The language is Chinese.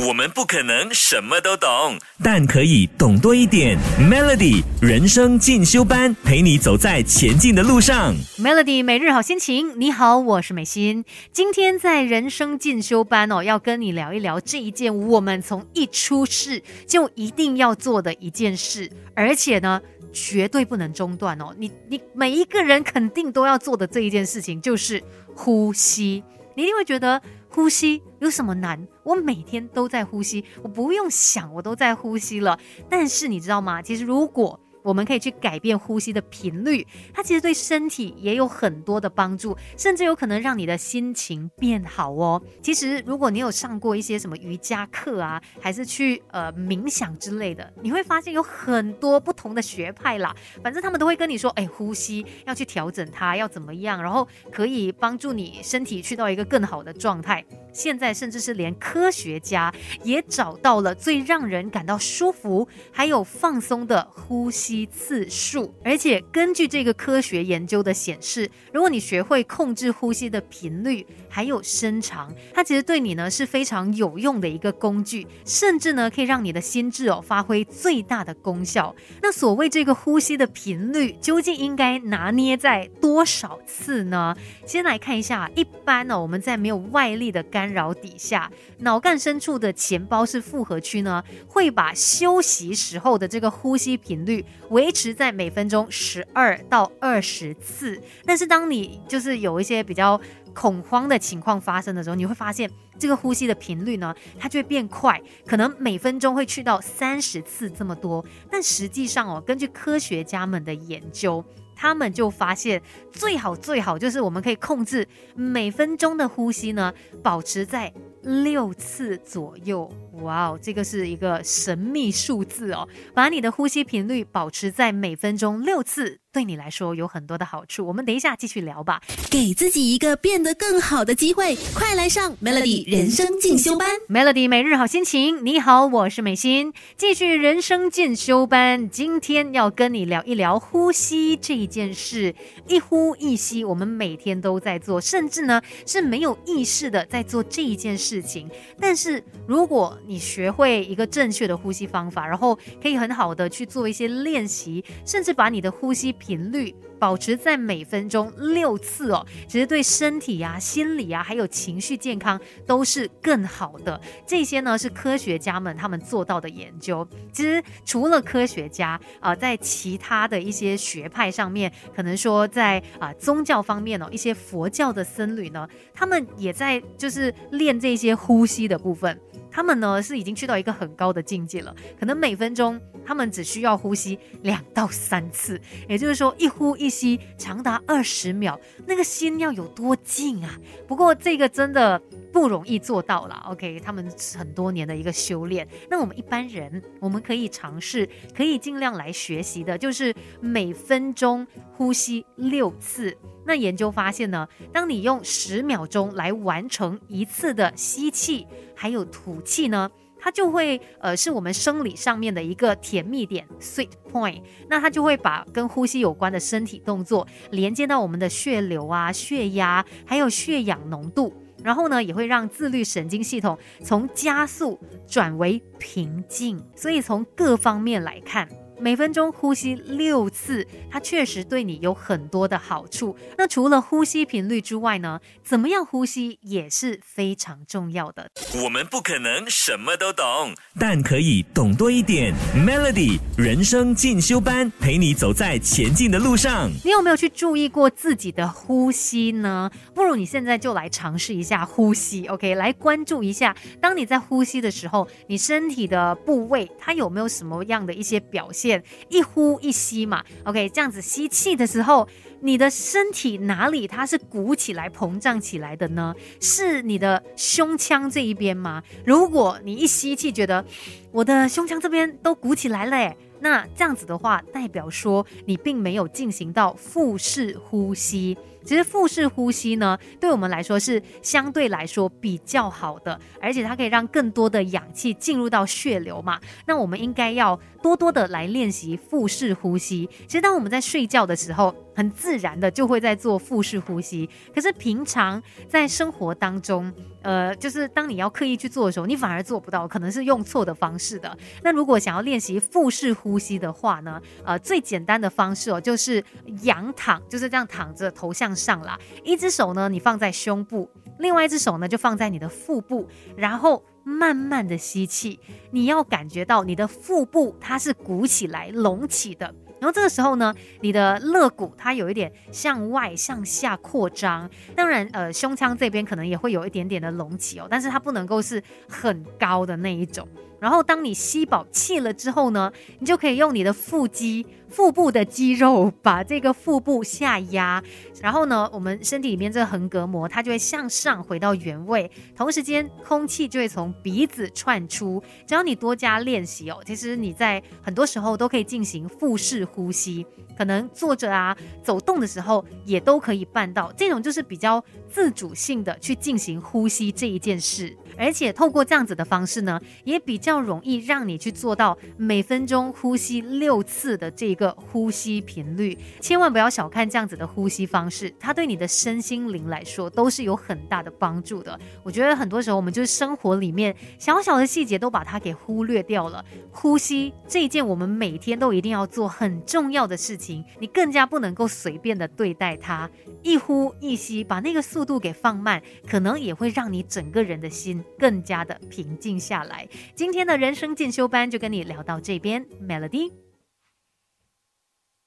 我们不可能什么都懂，但可以懂多一点。Melody 人生进修班，陪你走在前进的路上。Melody 每日好心情，你好，我是美心。今天在人生进修班哦，要跟你聊一聊这一件我们从一出世就一定要做的一件事，而且呢，绝对不能中断哦。你你每一个人肯定都要做的这一件事情就是呼吸。你一定会觉得呼吸有什么难？我每天都在呼吸，我不用想，我都在呼吸了。但是你知道吗？其实如果我们可以去改变呼吸的频率，它其实对身体也有很多的帮助，甚至有可能让你的心情变好哦。其实，如果你有上过一些什么瑜伽课啊，还是去呃冥想之类的，你会发现有很多不同的学派啦。反正他们都会跟你说，哎，呼吸要去调整它，要怎么样，然后可以帮助你身体去到一个更好的状态。现在甚至是连科学家也找到了最让人感到舒服还有放松的呼吸吸次数，而且根据这个科学研究的显示，如果你学会控制呼吸的频率还有伸长，它其实对你呢是非常有用的一个工具，甚至呢可以让你的心智哦发挥最大的功效。那所谓这个呼吸的频率究竟应该拿捏在多少次呢？先来看一下，一般呢我们在没有外力的干扰底下，脑干深处的前包是复合区呢，会把休息时候的这个呼吸频率维持在每分钟十二到二十次。但是当你就是有一些比较恐慌的情况发生的时候，你会发现这个呼吸的频率呢，它就会变快，可能每分钟会去到三十次这么多。但实际上哦，根据科学家们的研究。他们就发现，最好最好就是我们可以控制每分钟的呼吸呢，保持在六次左右。哇哦，这个是一个神秘数字哦！把你的呼吸频率保持在每分钟六次，对你来说有很多的好处。我们等一下继续聊吧。给自己一个变得更好的机会，快来上 Melody 人生进修班。Melody 每日好心情，你好，我是美心，继续人生进修班。今天要跟你聊一聊呼吸这一件事，一呼一吸，我们每天都在做，甚至呢是没有意识的在做这一件事情。但是如果你学会一个正确的呼吸方法，然后可以很好的去做一些练习，甚至把你的呼吸频率保持在每分钟六次哦，其实对身体呀、心理啊，还有情绪健康都是更好的。这些呢是科学家们他们做到的研究。其实除了科学家啊、在其他的一些学派上面，可能说在啊、宗教方面哦，一些佛教的僧侣呢，他们也在就是练这些呼吸的部分。他们呢是已经去到一个很高的境界了，可能每分钟他们只需要呼吸两到三次，也就是说一呼一吸长达二十秒，那个心要有多静啊！不过这个真的不容易做到了 OK，他们很多年的一个修炼。那我们一般人，我们可以尝试，可以尽量来学习的，就是每分钟呼吸六次。那研究发现呢，当你用十秒钟来完成一次的吸气，还有吐气呢，它就会呃是我们生理上面的一个甜蜜点 （sweet point）。那它就会把跟呼吸有关的身体动作连接到我们的血流啊、血压，还有血氧浓度。然后呢，也会让自律神经系统从加速转为平静。所以从各方面来看。每分钟呼吸六次，它确实对你有很多的好处。那除了呼吸频率之外呢，怎么样呼吸也是非常重要的。我们不可能什么都懂，但可以懂多一点。Melody 人生进修班，陪你走在前进的路上。你有没有去注意过自己的呼吸呢？不如你现在就来尝试一下呼吸，OK？来关注一下，当你在呼吸的时候，你身体的部位它有没有什么样的一些表现？一呼一吸嘛，OK，这样子吸气的时候，你的身体哪里它是鼓起来、膨胀起来的呢？是你的胸腔这一边吗？如果你一吸气，觉得我的胸腔这边都鼓起来了，那这样子的话，代表说你并没有进行到腹式呼吸。其实腹式呼吸呢，对我们来说是相对来说比较好的，而且它可以让更多的氧气进入到血流嘛。那我们应该要多多的来练习腹式呼吸。其实当我们在睡觉的时候，很自然的就会在做腹式呼吸。可是平常在生活当中，呃，就是当你要刻意去做的时候，你反而做不到，可能是用错的方式的。那如果想要练习腹式呼吸的话呢，呃，最简单的方式哦，就是仰躺，就是这样躺着，头向上啦，一只手呢你放在胸部，另外一只手呢就放在你的腹部，然后。慢慢的吸气，你要感觉到你的腹部它是鼓起来、隆起的。然后这个时候呢，你的肋骨它有一点向外、向下扩张。当然，呃，胸腔这边可能也会有一点点的隆起哦，但是它不能够是很高的那一种。然后当你吸饱气了之后呢，你就可以用你的腹肌。腹部的肌肉把这个腹部下压，然后呢，我们身体里面这个横膈膜它就会向上回到原位，同时间空气就会从鼻子窜出。只要你多加练习哦，其实你在很多时候都可以进行腹式呼吸，可能坐着啊、走动的时候也都可以办到。这种就是比较自主性的去进行呼吸这一件事，而且透过这样子的方式呢，也比较要容易让你去做到每分钟呼吸六次的这个。呼吸频率，千万不要小看这样子的呼吸方式，它对你的身心灵来说都是有很大的帮助的。我觉得很多时候我们就是生活里面小小的细节都把它给忽略掉了。呼吸这一件我们每天都一定要做很重要的事情，你更加不能够随便的对待它。一呼一吸，把那个速度给放慢，可能也会让你整个人的心更加的平静下来。今天天的人生进修班就跟你聊到这边，Melody。